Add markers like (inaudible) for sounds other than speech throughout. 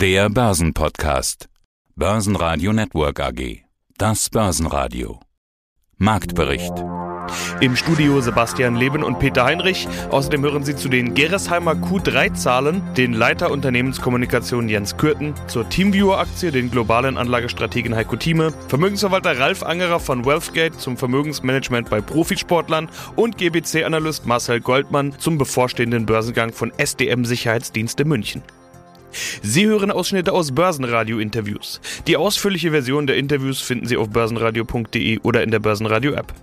Der Börsenpodcast. Börsenradio Network AG. Das Börsenradio. Marktbericht. Im Studio Sebastian Leben und Peter Heinrich. Außerdem hören Sie zu den Gerresheimer Q3-Zahlen den Leiter Unternehmenskommunikation Jens Kürten, zur Teamviewer-Aktie den globalen Anlagestrategen Heiko Thieme, Vermögensverwalter Ralf Angerer von Wealthgate zum Vermögensmanagement bei Profisportlern und GBC-Analyst Marcel Goldmann zum bevorstehenden Börsengang von SDM Sicherheitsdienste München. Sie hören Ausschnitte aus Börsenradio-Interviews. Die ausführliche Version der Interviews finden Sie auf börsenradio.de oder in der Börsenradio-App.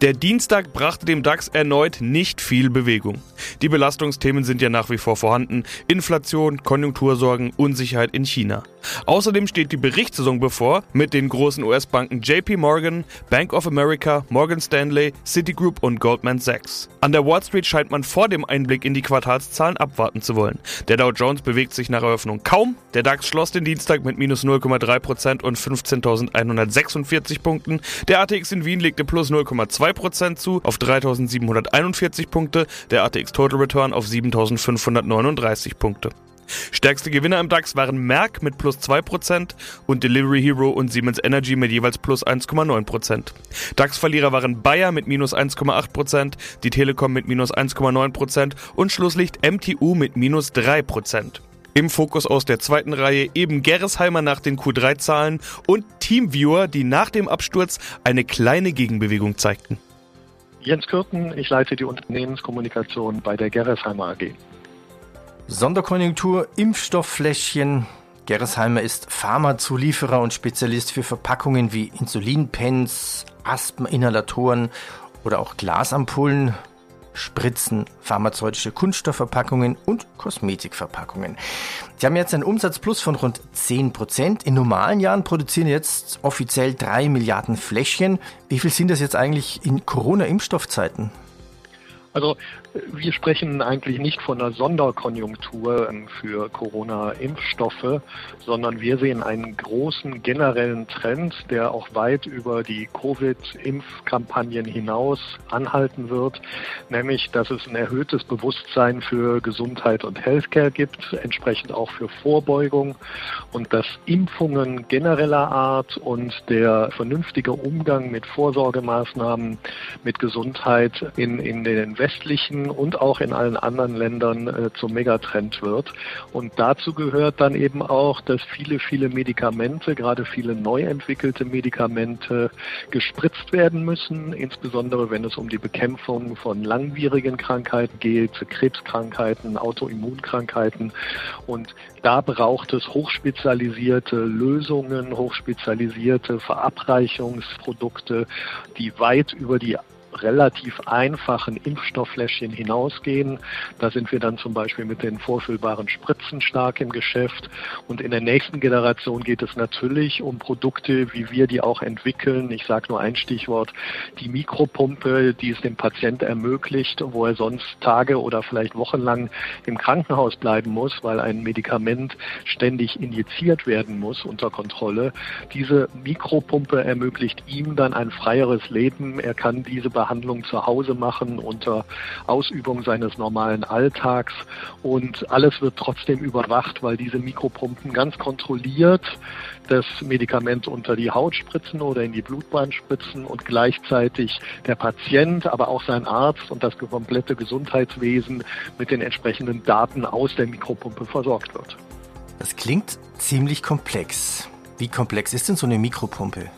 Der Dienstag brachte dem DAX erneut nicht viel Bewegung. Die Belastungsthemen sind ja nach wie vor vorhanden. Inflation, Konjunktursorgen, Unsicherheit in China. Außerdem steht die Berichtssaison bevor mit den großen US-Banken JP Morgan, Bank of America, Morgan Stanley, Citigroup und Goldman Sachs. An der Wall Street scheint man vor dem Einblick in die Quartalszahlen abwarten zu wollen. Der Dow Jones bewegt sich nach Eröffnung kaum. Der DAX schloss den Dienstag mit minus 0,3% und 15.146 Punkten. Der ATX in Wien legte plus 0,2% zu auf 3.741 Punkte. Der ATX Total Return auf 7.539 Punkte. Stärkste Gewinner im DAX waren Merck mit plus 2% und Delivery Hero und Siemens Energy mit jeweils plus 1,9%. DAX-Verlierer waren Bayer mit minus 1,8%, die Telekom mit minus 1,9% und Schlusslicht MTU mit minus 3%. Im Fokus aus der zweiten Reihe eben Gerresheimer nach den Q3-Zahlen und Teamviewer, die nach dem Absturz eine kleine Gegenbewegung zeigten. Jens Kürten, ich leite die Unternehmenskommunikation bei der Gerresheimer AG. Sonderkonjunktur, Impfstofffläschchen. Gerresheimer ist Pharmazulieferer und Spezialist für Verpackungen wie Insulinpens, Asthma-Inhalatoren oder auch Glasampullen, Spritzen, pharmazeutische Kunststoffverpackungen und Kosmetikverpackungen. Sie haben jetzt einen Umsatzplus von rund 10 Prozent. In normalen Jahren produzieren jetzt offiziell drei Milliarden Fläschchen. Wie viel sind das jetzt eigentlich in Corona-Impfstoffzeiten? Also wir sprechen eigentlich nicht von einer Sonderkonjunktur ähm, für Corona-Impfstoffe, sondern wir sehen einen großen generellen Trend, der auch weit über die Covid-Impfkampagnen hinaus anhalten wird, nämlich dass es ein erhöhtes Bewusstsein für Gesundheit und Healthcare gibt, entsprechend auch für Vorbeugung und dass Impfungen genereller Art und der vernünftige Umgang mit Vorsorgemaßnahmen, mit Gesundheit in, in den westlichen und auch in allen anderen Ländern äh, zum Megatrend wird. Und dazu gehört dann eben auch, dass viele, viele Medikamente, gerade viele neu entwickelte Medikamente gespritzt werden müssen, insbesondere wenn es um die Bekämpfung von langwierigen Krankheiten geht, Krebskrankheiten, Autoimmunkrankheiten. Und da braucht es hochspezialisierte Lösungen, hochspezialisierte Verabreichungsprodukte, die weit über die relativ einfachen Impfstofffläschchen hinausgehen. Da sind wir dann zum Beispiel mit den vorfüllbaren Spritzen stark im Geschäft. Und in der nächsten Generation geht es natürlich um Produkte, wie wir die auch entwickeln. Ich sage nur ein Stichwort, die Mikropumpe, die es dem Patient ermöglicht, wo er sonst Tage oder vielleicht wochenlang im Krankenhaus bleiben muss, weil ein Medikament ständig injiziert werden muss unter Kontrolle. Diese Mikropumpe ermöglicht ihm dann ein freieres Leben. Er kann diese Behandlung Behandlung zu Hause machen unter Ausübung seines normalen Alltags. Und alles wird trotzdem überwacht, weil diese Mikropumpen ganz kontrolliert das Medikament unter die Haut spritzen oder in die Blutbahn spritzen und gleichzeitig der Patient, aber auch sein Arzt und das komplette Gesundheitswesen mit den entsprechenden Daten aus der Mikropumpe versorgt wird. Das klingt ziemlich komplex. Wie komplex ist denn so eine Mikropumpe?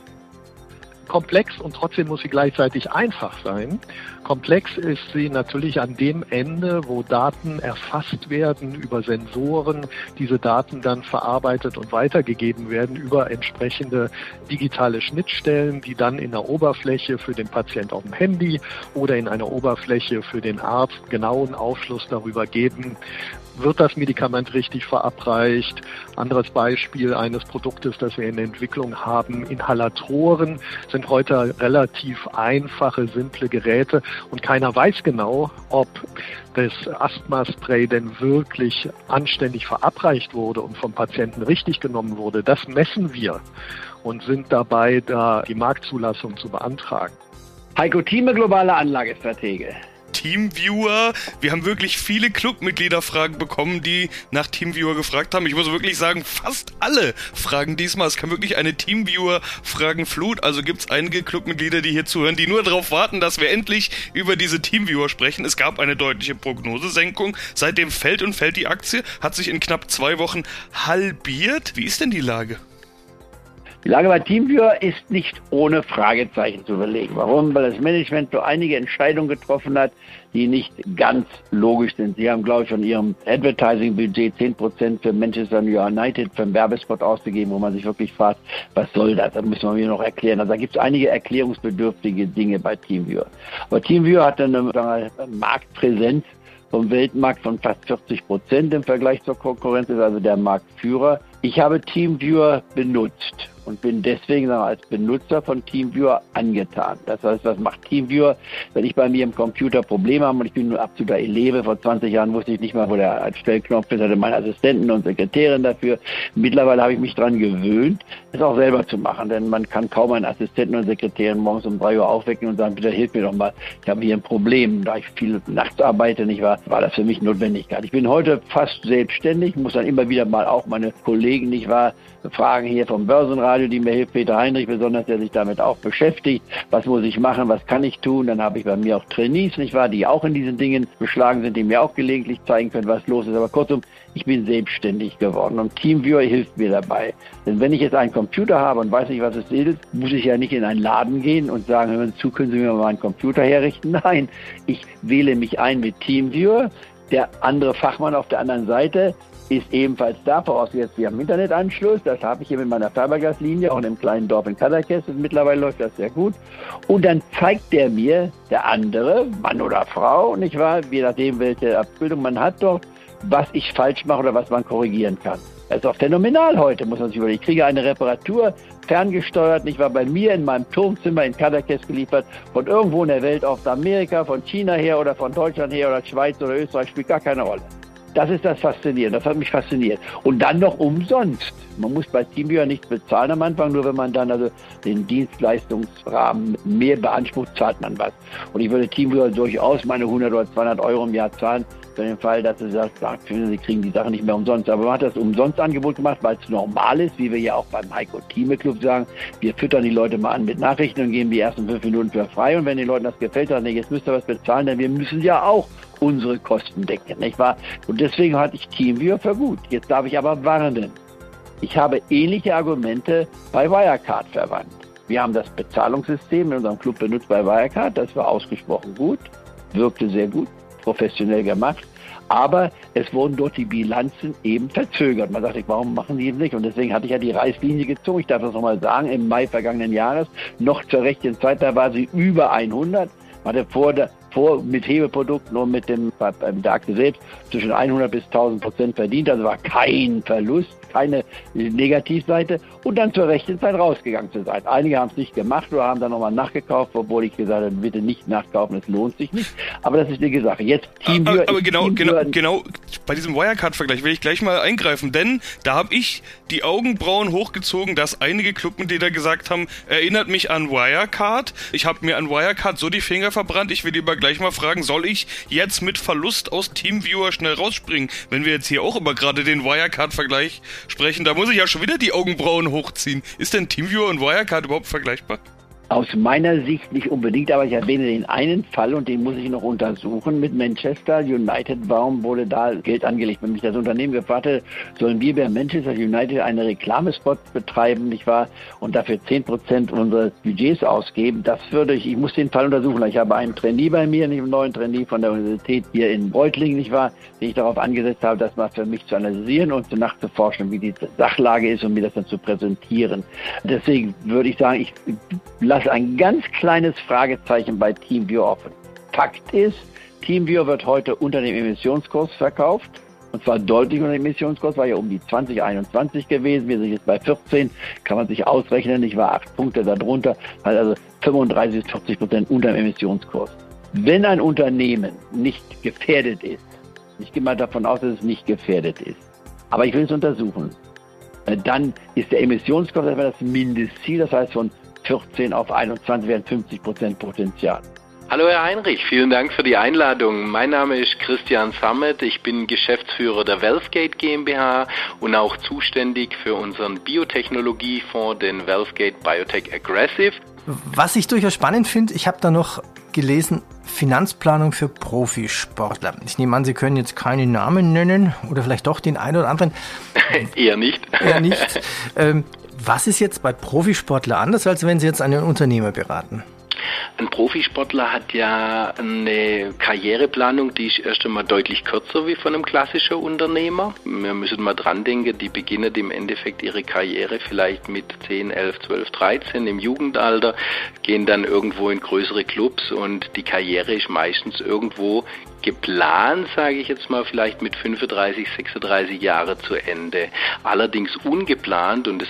Komplex und trotzdem muss sie gleichzeitig einfach sein. Komplex ist sie natürlich an dem Ende, wo Daten erfasst werden über Sensoren, diese Daten dann verarbeitet und weitergegeben werden über entsprechende digitale Schnittstellen, die dann in der Oberfläche für den Patient auf dem Handy oder in einer Oberfläche für den Arzt genauen Aufschluss darüber geben, wird das Medikament richtig verabreicht. Anderes Beispiel eines Produktes, das wir in der Entwicklung haben, Inhalatoren sind heute relativ einfache, simple Geräte und keiner weiß genau, ob das Asthma-Spray denn wirklich anständig verabreicht wurde und vom Patienten richtig genommen wurde. Das messen wir und sind dabei, da die Marktzulassung zu beantragen. Heiko Thieme, globale Anlagestratege. Teamviewer. Wir haben wirklich viele Clubmitgliederfragen bekommen, die nach Teamviewer gefragt haben. Ich muss wirklich sagen, fast alle Fragen diesmal. Es kam wirklich eine Teamviewer-Fragenflut. Also gibt es einige Clubmitglieder, die hier zuhören, die nur darauf warten, dass wir endlich über diese Teamviewer sprechen. Es gab eine deutliche Prognosesenkung. Seitdem fällt und fällt die Aktie, hat sich in knapp zwei Wochen halbiert. Wie ist denn die Lage? Die Lage bei Teamviewer ist nicht ohne Fragezeichen zu überlegen. Warum? Weil das Management so einige Entscheidungen getroffen hat, die nicht ganz logisch sind. Sie haben, glaube ich, von ihrem Advertising-Budget 10% für Manchester United für einen Werbespot ausgegeben, wo man sich wirklich fragt, was soll das? Das müssen wir mir noch erklären. Also da gibt es einige erklärungsbedürftige Dinge bei Teamviewer. Aber Teamviewer hat eine, eine Marktpräsenz vom Weltmarkt von fast 40 Prozent im Vergleich zur Konkurrenz, ist also der Marktführer. Ich habe Teamviewer benutzt und bin deswegen als Benutzer von Teamviewer angetan. Das heißt, was macht Teamviewer? Wenn ich bei mir im Computer Probleme habe und ich bin nur absoluter Eleve, vor 20 Jahren wusste ich nicht mal, wo der Stellknopf ist, hatte meine Assistenten und Sekretärin dafür. Mittlerweile habe ich mich daran gewöhnt, es auch selber zu machen, denn man kann kaum einen Assistenten und Sekretärin morgens um drei Uhr aufwecken und sagen, bitte hilf mir doch mal, ich habe hier ein Problem. Da ich viel nachts arbeite, nicht wahr, war das für mich Notwendigkeit. Ich bin heute fast selbstständig, muss dann immer wieder mal auch meine Kollegen, nicht wahr, fragen hier vom Börsenrat, die mir hilft, Peter Heinrich besonders, der sich damit auch beschäftigt. Was muss ich machen? Was kann ich tun? Dann habe ich bei mir auch Trainees, nicht wahr, die auch in diesen Dingen beschlagen sind, die mir auch gelegentlich zeigen können, was los ist. Aber kurzum, ich bin selbstständig geworden und Teamviewer hilft mir dabei. Denn wenn ich jetzt einen Computer habe und weiß nicht, was es ist, muss ich ja nicht in einen Laden gehen und sagen, hören zu, können Sie mir mal einen Computer herrichten? (laughs) Nein, ich wähle mich ein mit Teamviewer. Der andere Fachmann auf der anderen Seite ist ebenfalls da, vorausgesetzt wir haben Internetanschluss. Das habe ich hier mit meiner Fibergaslinie, auch in einem kleinen Dorf in Kadakes. Mittlerweile läuft das sehr gut. Und dann zeigt der mir, der andere, Mann oder Frau, nicht wahr, je nachdem, welche Abbildung man hat dort, was ich falsch mache oder was man korrigieren kann. Das ist auch phänomenal heute, muss man sich überlegen. Ich kriege eine Reparatur ferngesteuert, nicht wahr, bei mir in meinem Turmzimmer in Kadakes geliefert, von irgendwo in der Welt, aus Amerika, von China her oder von Deutschland her oder Schweiz oder Österreich, spielt gar keine Rolle. Das ist das Faszinierende. Das hat mich fasziniert. Und dann noch umsonst. Man muss bei Teamviewer nichts bezahlen am Anfang, nur wenn man dann also den Dienstleistungsrahmen mehr beansprucht, zahlt man was. Und ich würde Teamviewer durchaus meine 100 oder 200 Euro im Jahr zahlen, für den Fall, dass sie sagt, Sie kriegen die Sache nicht mehr umsonst. Aber man hat das umsonst Angebot gemacht, weil es normal ist, wie wir ja auch beim Heiko Thieme Club sagen. Wir füttern die Leute mal an mit Nachrichten und geben die ersten fünf Minuten für frei. Und wenn den Leuten das gefällt, dann jetzt müsst ihr was bezahlen, denn wir müssen ja auch unsere Kosten decken, nicht wahr? Und deswegen hatte ich Teamviewer für gut. Jetzt darf ich aber warnen. Ich habe ähnliche Argumente bei Wirecard verwandt. Wir haben das Bezahlungssystem in unserem Club benutzt bei Wirecard. Das war ausgesprochen gut, wirkte sehr gut professionell gemacht. Aber es wurden dort die Bilanzen eben verzögert. Man dachte, warum machen die es nicht? Und deswegen hatte ich ja die Reißlinie gezogen. Ich darf das nochmal sagen, im Mai vergangenen Jahres, noch zur rechten Zeit, da war sie über 100. Man hatte vor, vor mit Hebeprodukten und mit dem, beim der Aktie selbst zwischen 100 bis 1000 Prozent verdient. Also war kein Verlust keine Negativseite und dann zur rechten Zeit rausgegangen zu sein. Einige haben es nicht gemacht oder haben dann nochmal nachgekauft, obwohl ich gesagt habe, bitte nicht nachkaufen, es lohnt sich nicht. Aber das ist eine Sache. Jetzt Teamviewer. Aber, aber genau, Teamviewer genau, genau, bei diesem Wirecard-Vergleich will ich gleich mal eingreifen, denn da habe ich die Augenbrauen hochgezogen, dass einige Clubmitglieder gesagt haben, erinnert mich an Wirecard. Ich habe mir an Wirecard so die Finger verbrannt, ich will lieber gleich mal fragen, soll ich jetzt mit Verlust aus Teamviewer schnell rausspringen, wenn wir jetzt hier auch über gerade den Wirecard-Vergleich sprechen, da muss ich ja schon wieder die Augenbrauen hochziehen. Ist denn Teamviewer und Wirecard überhaupt vergleichbar? Aus meiner Sicht nicht unbedingt, aber ich erwähne den einen Fall und den muss ich noch untersuchen. Mit Manchester United, warum wurde da Geld angelegt? Wenn mich das Unternehmen gefragt hat, sollen wir bei Manchester United eine Reklamespot betreiben, nicht wahr? Und dafür 10 Prozent unseres Budgets ausgeben, das würde ich, ich muss den Fall untersuchen. Ich habe einen Trainee bei mir, einen neuen Trainee von der Universität hier in Reutlingen, nicht wahr? Den ich darauf angesetzt habe, das mal für mich zu analysieren und nachzuforschen, wie die Sachlage ist und mir das dann zu präsentieren. Deswegen würde ich sagen, ich lasse ein ganz kleines Fragezeichen bei TeamViewer offen. Fakt ist, TeamViewer wird heute unter dem Emissionskurs verkauft. Und zwar deutlich unter dem Emissionskurs, war ja um die 2021 gewesen. Wir sind jetzt bei 14, kann man sich ausrechnen. Ich war acht Punkte darunter, also 35 bis 40 Prozent unter dem Emissionskurs. Wenn ein Unternehmen nicht gefährdet ist, ich gehe mal davon aus, dass es nicht gefährdet ist, aber ich will es untersuchen, dann ist der Emissionskurs etwa das Mindestziel, das heißt von 14 auf 21 wären 50 Prozent Potenzial. Hallo Herr Heinrich, vielen Dank für die Einladung. Mein Name ist Christian Sammet, ich bin Geschäftsführer der Wealthgate GmbH und auch zuständig für unseren Biotechnologiefonds, den Wealthgate Biotech Aggressive. Was ich durchaus spannend finde, ich habe da noch gelesen, Finanzplanung für Profisportler. Ich nehme an, Sie können jetzt keine Namen nennen oder vielleicht doch den einen oder anderen. (laughs) Eher nicht. Eher nicht. (laughs) Ähm, was ist jetzt bei Profisportler anders, als wenn Sie jetzt einen Unternehmer beraten? Ein Profisportler hat ja eine Karriereplanung, die ist erst einmal deutlich kürzer wie von einem klassischen Unternehmer. Wir müssen mal dran denken, die beginnen im Endeffekt ihre Karriere vielleicht mit 10, 11, 12, 13 im Jugendalter, gehen dann irgendwo in größere Clubs und die Karriere ist meistens irgendwo geplant, sage ich jetzt mal, vielleicht mit 35, 36 Jahre zu Ende. Allerdings ungeplant, und das,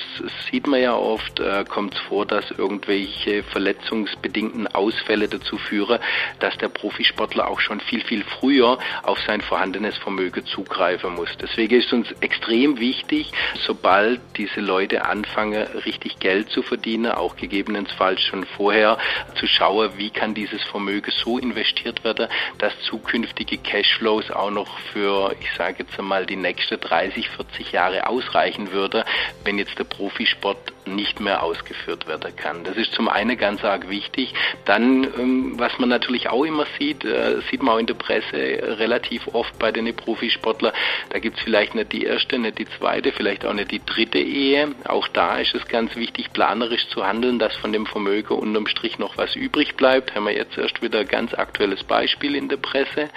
sieht man ja oft, äh, kommt es vor, dass irgendwelche verletzungsbedingten Ausfälle dazu führen, dass der Profisportler auch schon viel, viel früher auf sein vorhandenes Vermögen zugreifen muss. Deswegen ist uns extrem wichtig, sobald diese Leute anfangen, richtig Geld zu verdienen, auch gegebenenfalls schon vorher zu schauen, wie kann dieses Vermögen so investiert werden, dass zukünftig zukünftige Cashflows auch noch für, ich sage jetzt einmal, die nächsten 30, 40 Jahre ausreichen würde, wenn jetzt der Profisport nicht mehr ausgeführt werden kann. Das ist zum einen ganz arg wichtig. Dann, ähm, was man natürlich auch immer sieht, äh, sieht man auch in der Presse relativ oft bei den Profisportlern, da gibt es vielleicht nicht die erste, nicht die zweite, vielleicht auch nicht die dritte Ehe. Auch da ist es ganz wichtig, planerisch zu handeln, dass von dem Vermögen unterm Strich noch was übrig bleibt. Haben wir jetzt erst wieder ein ganz aktuelles Beispiel in der Presse.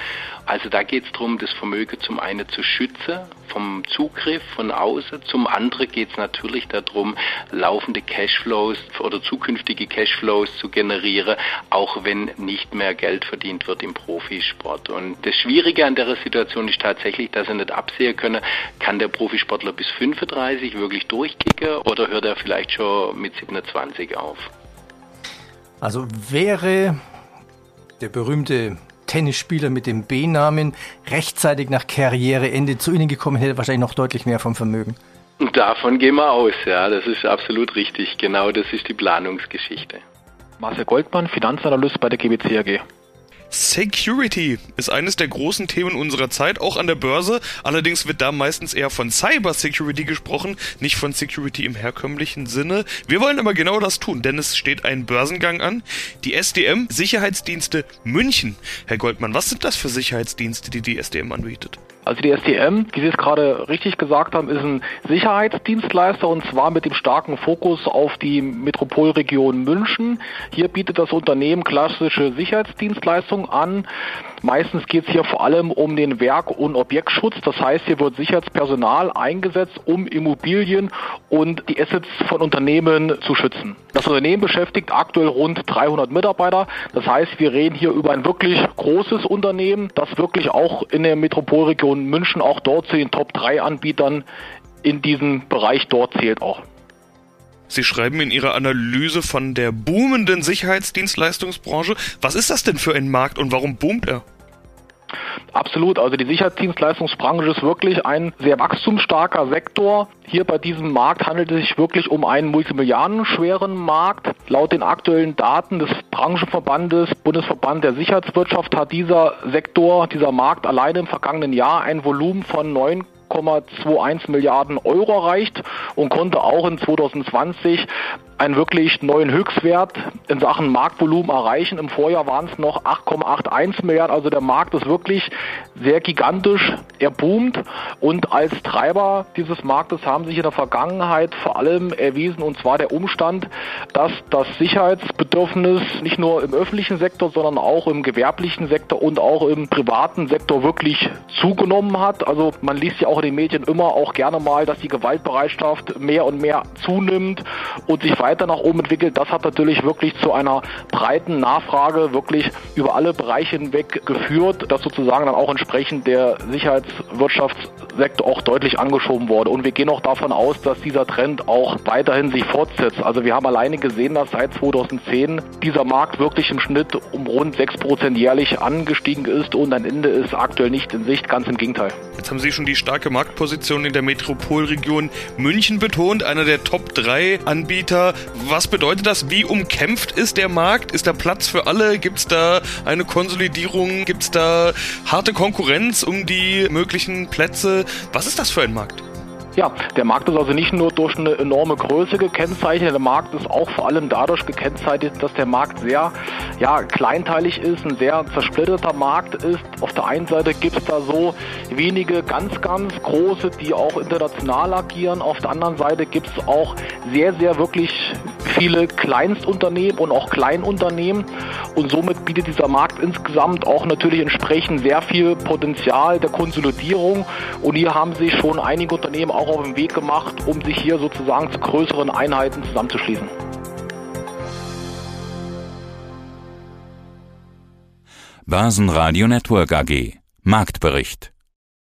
Also da geht es darum, das Vermögen zum einen zu schützen vom Zugriff von außen, zum anderen geht es natürlich darum, laufende Cashflows oder zukünftige Cashflows zu generieren, auch wenn nicht mehr Geld verdient wird im Profisport. Und das Schwierige an der Situation ist tatsächlich, dass er nicht absehen können, kann der Profisportler bis 35 wirklich durchkicken oder hört er vielleicht schon mit 27 auf? Also wäre der berühmte Tennisspieler mit dem B-Namen rechtzeitig nach Karriereende zu Ihnen gekommen, hätte wahrscheinlich noch deutlich mehr vom Vermögen. (laughs) Davon gehen wir aus, ja, das ist absolut richtig. Genau das ist die Planungsgeschichte. Marcel Goldmann, Finanzanalyst bei der GBC AG. Security ist eines der großen Themen unserer Zeit, auch an der Börse. Allerdings wird da meistens eher von Cyber Security gesprochen, nicht von Security im herkömmlichen Sinne. Wir wollen aber genau das tun, denn es steht ein Börsengang an. Die SDM Sicherheitsdienste München. Herr Goldmann, was sind das für Sicherheitsdienste, die die SDM anbietet? Also die STM, wie Sie es gerade richtig gesagt haben, ist ein Sicherheitsdienstleister und zwar mit dem starken Fokus auf die Metropolregion München. Hier bietet das Unternehmen klassische Sicherheitsdienstleistungen an. Meistens geht es hier vor allem um den Werk- und Objektschutz. Das heißt, hier wird Sicherheitspersonal eingesetzt, um Immobilien und die Assets von Unternehmen zu schützen. Das Unternehmen beschäftigt aktuell rund 300 Mitarbeiter. Das heißt, wir reden hier über ein wirklich großes Unternehmen, das wirklich auch in der Metropolregion München auch dort zu den Top 3 Anbietern in diesem Bereich dort zählt auch. Sie schreiben in Ihrer Analyse von der boomenden Sicherheitsdienstleistungsbranche. Was ist das denn für ein Markt und warum boomt er? Absolut. Also die Sicherheitsdienstleistungsbranche ist wirklich ein sehr wachstumsstarker Sektor. Hier bei diesem Markt handelt es sich wirklich um einen multimilliardenschweren Markt. Laut den aktuellen Daten des Branchenverbandes Bundesverband der Sicherheitswirtschaft hat dieser Sektor, dieser Markt alleine im vergangenen Jahr ein Volumen von 9 1,21 Milliarden Euro erreicht und konnte auch in 2020 einen wirklich neuen Höchstwert in Sachen Marktvolumen erreichen. Im Vorjahr waren es noch 8,81 Milliarden. Also der Markt ist wirklich sehr gigantisch. Er boomt und als Treiber dieses Marktes haben sich in der Vergangenheit vor allem erwiesen und zwar der Umstand, dass das Sicherheitsbedürfnis nicht nur im öffentlichen Sektor, sondern auch im gewerblichen Sektor und auch im privaten Sektor wirklich zugenommen hat. Also man liest ja auch in den Medien immer auch gerne mal, dass die Gewaltbereitschaft mehr und mehr zunimmt und sich weiter nach oben entwickelt. Das hat natürlich wirklich zu einer breiten Nachfrage wirklich über alle Bereiche hinweg geführt, dass sozusagen dann auch entsprechend der Sicherheitswirtschaftssektor auch deutlich angeschoben wurde. Und wir gehen auch davon aus, dass dieser Trend auch weiterhin sich fortsetzt. Also wir haben alleine gesehen, dass seit 2010 dieser Markt wirklich im Schnitt um rund 6% jährlich angestiegen ist und ein Ende ist aktuell nicht in Sicht, ganz im Gegenteil. Jetzt haben Sie schon die starke Marktposition in der Metropolregion München betont, einer der Top 3 Anbieter. Was bedeutet das? Wie umkämpft ist der Markt? Ist da Platz für alle? Gibt es da eine Konsolidierung? Gibt es da harte Konkurrenz um die möglichen Plätze? Was ist das für ein Markt? Ja, der Markt ist also nicht nur durch eine enorme Größe gekennzeichnet, der Markt ist auch vor allem dadurch gekennzeichnet, dass der Markt sehr ja, kleinteilig ist, ein sehr zersplitterter Markt ist. Auf der einen Seite gibt es da so wenige ganz, ganz große, die auch international agieren. Auf der anderen Seite gibt es auch sehr, sehr wirklich viele Kleinstunternehmen und auch Kleinunternehmen. Und somit bietet dieser Markt insgesamt auch natürlich entsprechend sehr viel Potenzial der Konsolidierung. Und hier haben sich schon einige Unternehmen auch auf den Weg gemacht, um sich hier sozusagen zu größeren Einheiten zusammenzuschließen. Börsenradio Network AG Marktbericht